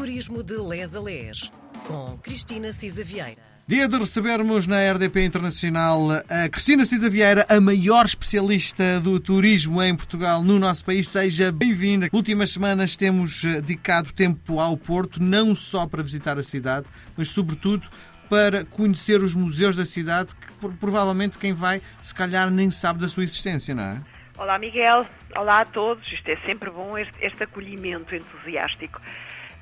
Turismo de Les a Les, com Cristina Cisa Vieira. Dia de recebermos na RDP Internacional a Cristina Cida Vieira, a maior especialista do turismo em Portugal, no nosso país. Seja bem-vinda. Últimas semanas temos eh, dedicado tempo ao Porto, não só para visitar a cidade, mas sobretudo para conhecer os museus da cidade, que provavelmente quem vai, se calhar, nem sabe da sua existência, não é? Olá, Miguel. Olá a todos. Isto é sempre bom, este, este acolhimento entusiástico.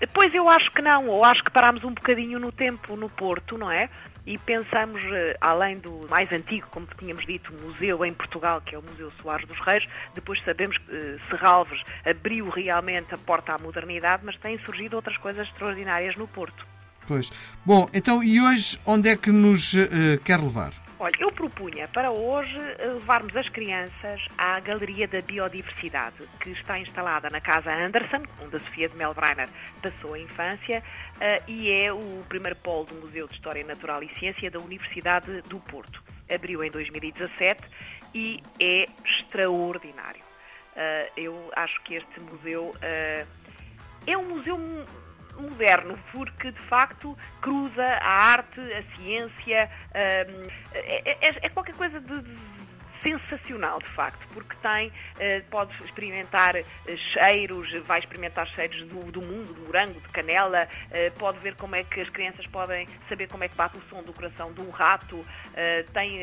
Depois eu acho que não, ou acho que parámos um bocadinho no tempo no Porto, não é? E pensamos, eh, além do mais antigo, como tínhamos dito, museu em Portugal, que é o Museu Soares dos Reis, depois sabemos que uh, Serralves abriu realmente a porta à modernidade, mas têm surgido outras coisas extraordinárias no Porto. Pois. Bom, então e hoje onde é que nos uh, quer levar? Olha, eu propunha para hoje levarmos as crianças à Galeria da Biodiversidade, que está instalada na Casa Anderson, onde a Sofia de Melbreiner passou a infância, uh, e é o primeiro polo do Museu de História Natural e Ciência da Universidade do Porto. Abriu em 2017 e é extraordinário. Uh, eu acho que este museu é um museu moderno, porque de facto cruza a arte, a ciência, hum, é, é, é qualquer coisa de sensacional, de facto, porque tem, uh, pode experimentar uh, cheiros, vai experimentar cheiros do, do, mundo, do morango, de canela, uh, pode ver como é que as crianças podem saber como é que bate o som do coração de um rato, tem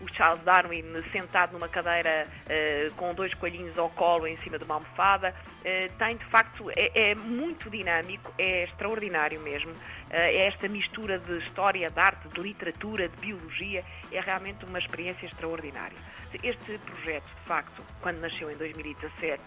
o Charles Darwin sentado numa cadeira com dois coelhinhos ao colo em cima de uma almofada, tem, de facto, é, é, muito dinâmico, é extraordinário mesmo, é esta mistura de história, de arte, de literatura, de biologia, é realmente uma experiência extraordinária. Este projeto, de facto, quando nasceu em 2017,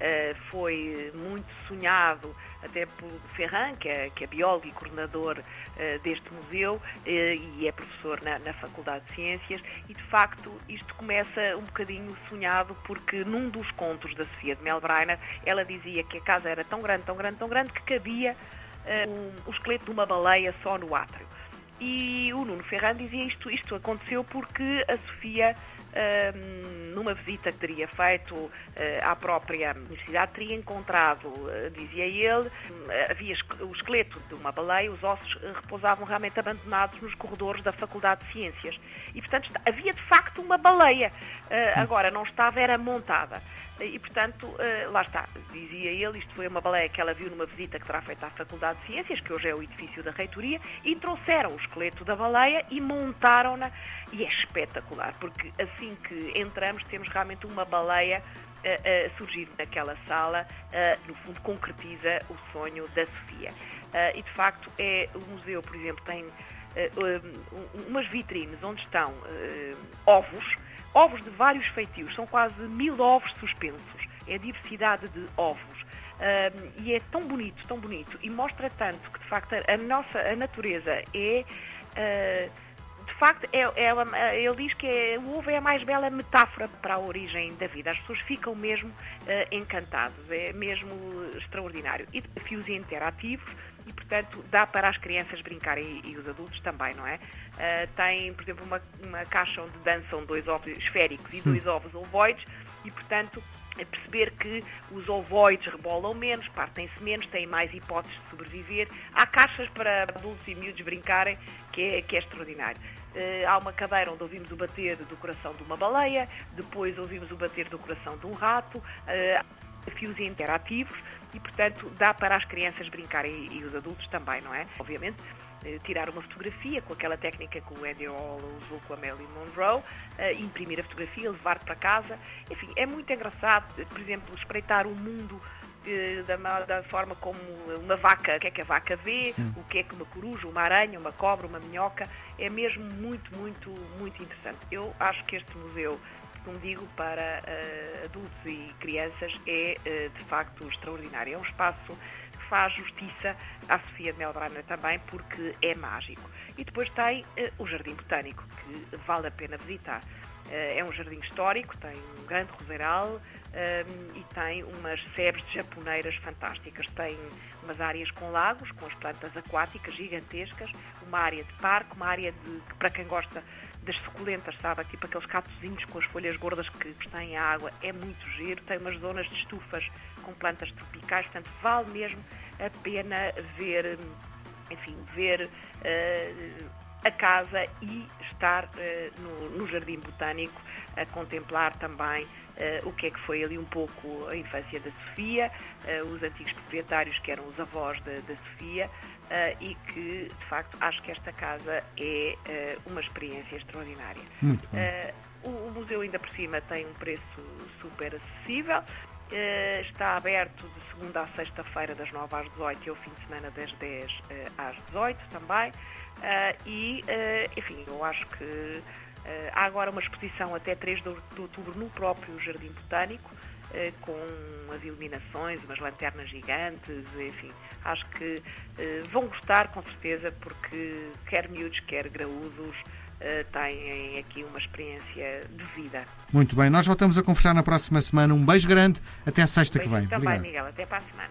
eh, foi muito sonhado até por Ferran, que é, que é biólogo e coordenador eh, deste museu eh, e é professor na, na Faculdade de Ciências, e de facto isto começa um bocadinho sonhado porque num dos contos da Sofia de Melbreiner, ela dizia que a casa era tão grande, tão grande, tão grande que cabia um, o esqueleto de uma baleia só no átrio. E o Nuno Ferran dizia isto, isto aconteceu porque a Sofia numa visita que teria feito uh, à própria universidade, teria encontrado, uh, dizia ele, havia o esqueleto de uma baleia, os ossos repousavam realmente abandonados nos corredores da Faculdade de Ciências. E, portanto, havia de facto uma baleia. agora, não estava, era montada. E, portanto, lá está, dizia ele, isto foi uma baleia que ela viu numa visita que terá feito à Faculdade de Ciências, que hoje é o edifício da reitoria, e trouxeram o esqueleto da baleia e montaram-na. E é espetacular, porque assim que entramos temos realmente uma baleia a, a surgir naquela sala, no fundo concretiza o sonho da Sofia. e de facto é o museu, por exemplo, tem umas vitrines onde estão ovos, ovos de vários feitios, são quase mil ovos suspensos, é a diversidade de ovos. e é tão bonito, tão bonito, e mostra tanto que de facto a nossa a natureza é facto, é, é, ele diz que é, o ovo é a mais bela metáfora para a origem da vida. As pessoas ficam mesmo uh, encantadas, é mesmo extraordinário. E desafios interativos, e, portanto, dá para as crianças brincarem e, e os adultos também, não é? Uh, tem, por exemplo, uma, uma caixa onde dançam dois ovos esféricos e dois ovos ovoides, e, portanto, é perceber que os ovoides rebolam menos, partem-se menos, têm mais hipóteses de sobreviver. Há caixas para adultos e miúdos brincarem, que é, que é extraordinário. Uh, há uma cadeira onde ouvimos o bater do coração de uma baleia, depois ouvimos o bater do coração de um rato, uh, desafios interativos e, portanto, dá para as crianças brincarem e, e os adultos também, não é? Obviamente, tirar uma fotografia com aquela técnica que o Andy Hall usou com a Marilyn Monroe, imprimir a fotografia, levar para casa. Enfim, é muito engraçado, por exemplo, espreitar o mundo da, da, forma como uma vaca, o que é que a vaca vê, Sim. o que é que uma coruja, uma aranha, uma cobra, uma minhoca, é mesmo muito, muito, muito interessante. Eu acho que este museu, como digo, para uh, adultos e crianças é uh, de facto extraordinário. É um espaço faz justiça à Sofia de Melbrana também, porque é mágico. E depois tem uh, o Jardim Botânico, que vale a pena visitar. É um jardim histórico, tem um grande roseiral, um, e tem umas sebes de japoneiras fantásticas. Tem umas áreas com lagos, com as plantas aquáticas gigantescas, uma área de parque, uma área de, para quem gosta das suculentas, sabe? Tipo aqueles catozinhos com as folhas gordas que, têm a água. É muito giro. Tem umas zonas de estufas com plantas tropicais, portanto, vale mesmo a pena ver, enfim, ver uh, a casa e estar uh, no, no Jardim Botânico a contemplar também uh, o que é que foi ali um pouco a infância da Sofia, uh, os antigos proprietários que eram os avós da, da Sofia e que, de facto, acho que esta casa é uma experiência extraordinária. Muito bom. O, o, museu, ainda por cima, tem um preço super acessível. Está aberto de segunda a sexta-feira, das 9 às 18 e ao fim de semana, das 10 às 18 também. e, enfim, eu acho que eh, há agora uma exposição até 3 de outubro no próprio Jardim Botânico, eh, com as iluminações, umas lanternas gigantes, enfim, acho que eh, vão gostar com certeza, porque quer miúdos, quer graúdos, têm aqui uma experiência de vida. Muito bem, nós voltamos a conversar na próxima semana. Um beijo grande, até a sexta beijo que vem. Também, Obrigado. Miguel, até para a semana.